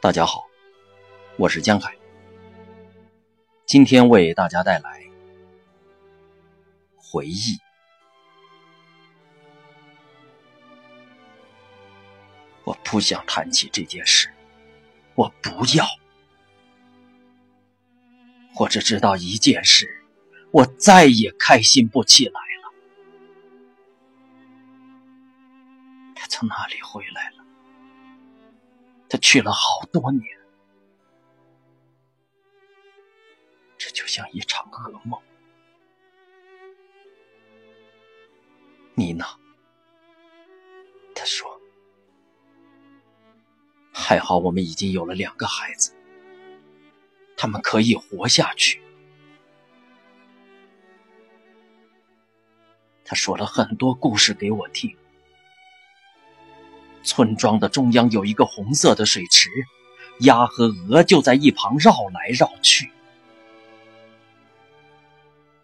大家好，我是江海，今天为大家带来回忆。我不想谈起这件事，我不要。我只知道一件事，我再也开心不起来了。他从哪里回来了？他去了好多年，这就像一场噩梦。你呢？他说：“还好我们已经有了两个孩子，他们可以活下去。”他说了很多故事给我听。村庄的中央有一个红色的水池，鸭和鹅就在一旁绕来绕去。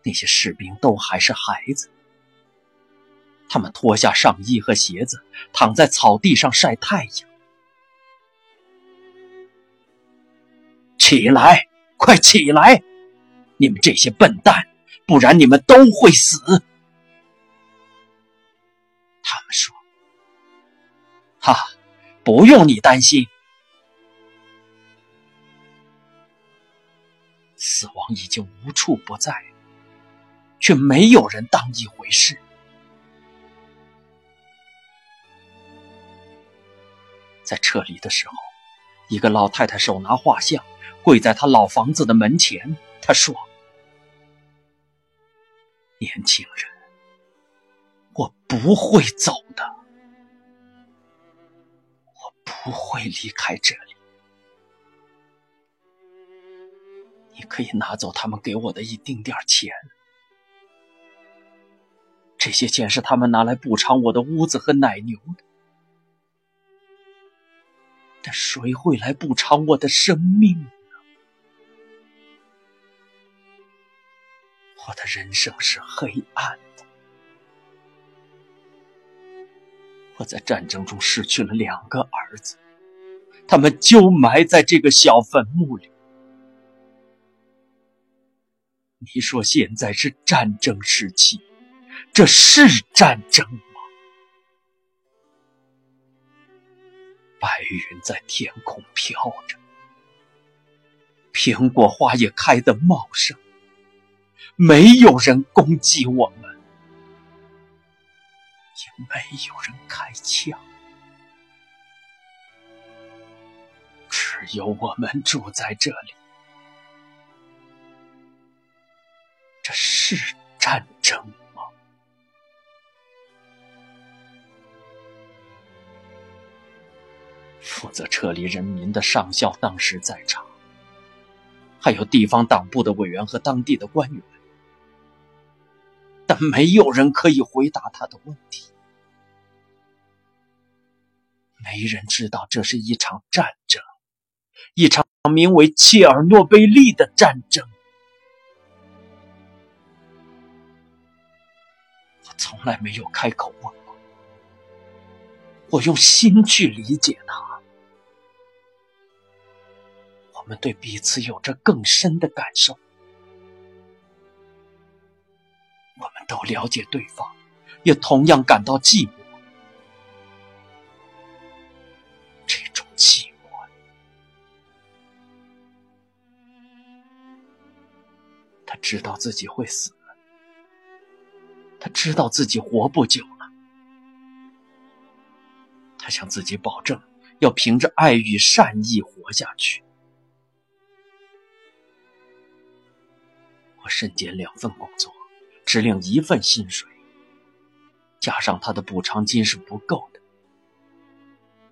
那些士兵都还是孩子，他们脱下上衣和鞋子，躺在草地上晒太阳。起来，快起来！你们这些笨蛋，不然你们都会死。他们说。哈，不用你担心，死亡已经无处不在，却没有人当一回事。在撤离的时候，一个老太太手拿画像，跪在她老房子的门前。她说：“年轻人，我不会走的。”不会离开这里。你可以拿走他们给我的一丁点钱，这些钱是他们拿来补偿我的屋子和奶牛的。但谁会来补偿我的生命呢？我的人生是黑暗的。我在战争中失去了两个儿子，他们就埋在这个小坟墓里。你说现在是战争时期，这是战争吗？白云在天空飘着，苹果花也开得茂盛，没有人攻击我们。也没有人开枪，只有我们住在这里。这是战争吗？负责撤离人民的上校当时在场，还有地方党部的委员和当地的官员。但没有人可以回答他的问题，没人知道这是一场战争，一场名为切尔诺贝利的战争。我从来没有开口问过，我用心去理解他，我们对彼此有着更深的感受。了解对方，也同样感到寂寞。这种寂寞，他知道自己会死，他知道自己活不久了。他向自己保证，要凭着爱与善意活下去。我身兼两份工作。只领一份薪水，加上他的补偿金是不够的。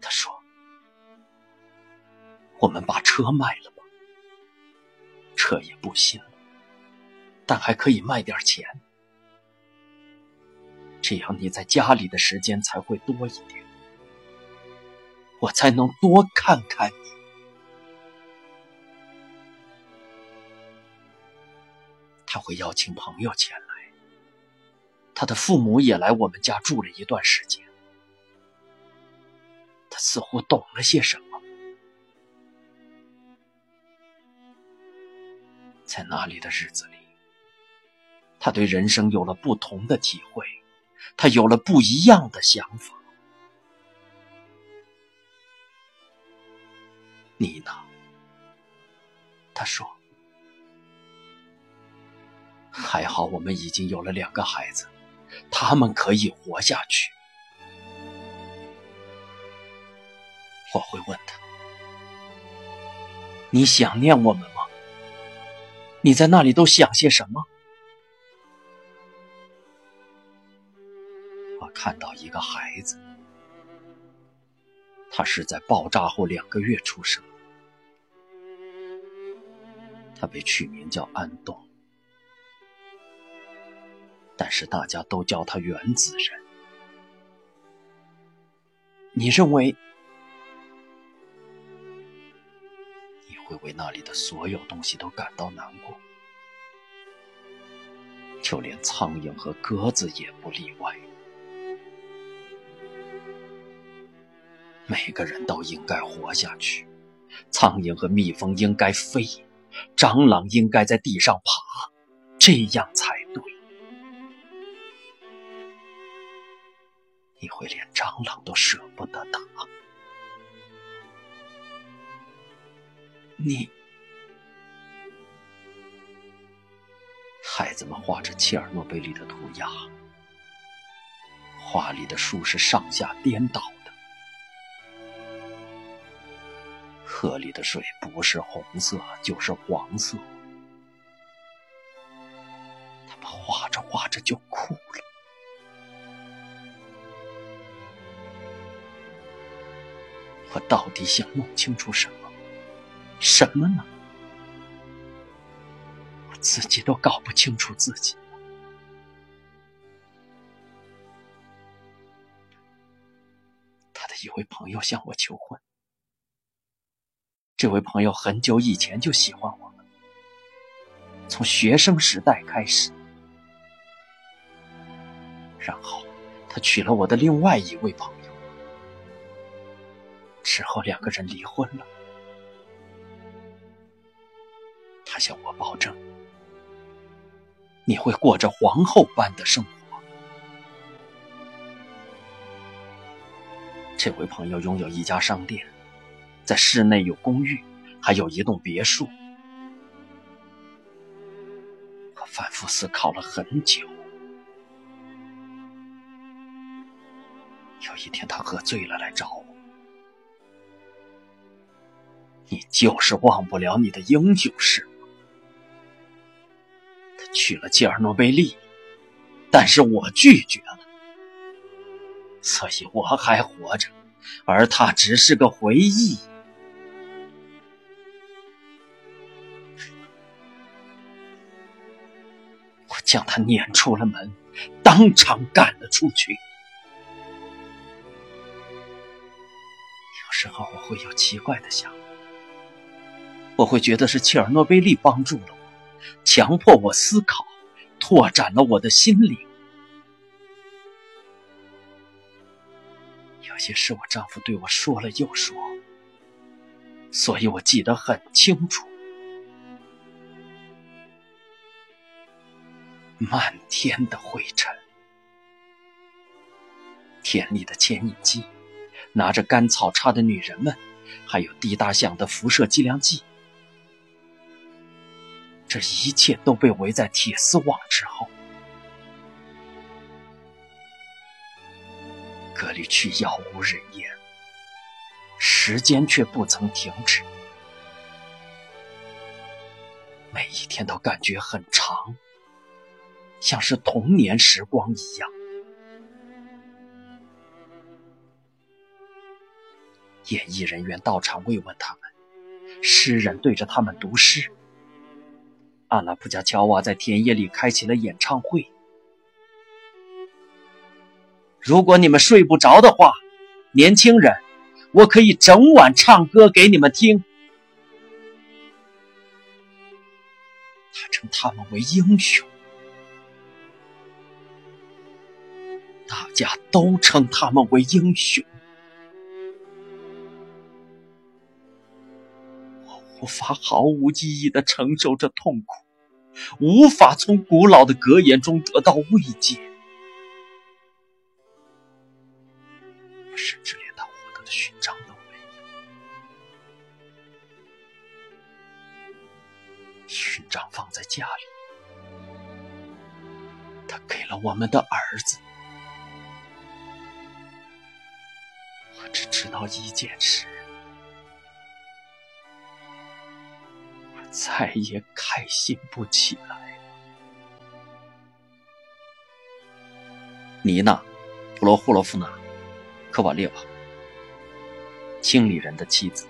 他说：“我们把车卖了吧，车也不新了，但还可以卖点钱，这样你在家里的时间才会多一点，我才能多看看你。”他会邀请朋友前来。他的父母也来我们家住了一段时间。他似乎懂了些什么。在那里的日子里他对人生有了不同的体会他有了不一样的想法。你呢？他说。还好我们已经有了两个孩子。他们可以活下去。”我会问他：“你想念我们吗？你在那里都想些什么？”我看到一个孩子，他是在爆炸后两个月出生。他被取名叫安东，但是大家都叫他原子人。你认为你会为那里的所有东西都感到难过，就连苍蝇和鸽子也不例外。每个人都应该活下去，苍蝇和蜜蜂应该飞。蟑螂应该在地上爬，这样才你会连蟑螂都舍不得打。你，孩子们画着切尔诺贝利的涂鸦，画里的树是上下颠倒的。河里的水不是红色就是黄色，到底想弄清楚什么？什么呢？我自己都搞不清楚自己了。他的一位朋友向我求婚。这位朋友很久以前就喜欢我了，从学生时代开始。然后他娶了我的另外一位朋友，之后两个人离婚了。他向我保证，你会过着皇后般的生活。这位朋友拥有一家商店。在市内有公寓，还有一栋别墅。我反复思考了很久。有一天，他喝醉了来找我。你就是忘不了你的英雄是？他娶了切尔诺贝利，但是我拒绝了，所以我还活着，而他只是个回忆。我将他撵出了门，当场赶了出去。有时候我会有奇怪的想法，我会觉得是切尔诺贝利帮助了我，强迫我思考，拓展了我的心灵。有些事我丈夫对我说了又说，所以我记得很清楚。漫天的灰尘，田里的牵引机，拿着干草叉的女人们，还有滴答响的辐射计量计，这一切都被围在铁丝网之后。隔离区杳无人烟，时间却不曾停止，每一天都感觉很长。像是童年时光一样。演艺人员到场慰问他们，诗人对着他们读诗。阿拉普加乔瓦在田野里开启了演唱会。如果你们睡不着的话，年轻人，我可以整晚唱歌给你们听。他称他们为英雄。大家都称他们为英雄，无法毫无意义的承受着痛苦，无法从古老的格言中得到慰藉，我甚至连他获得的勋章都没有。勋章放在家里，他给了我们的儿子。我只知道一件事。再也开心不起来了。妮娜·普罗霍洛夫娜·科瓦列娃，经理人的妻子。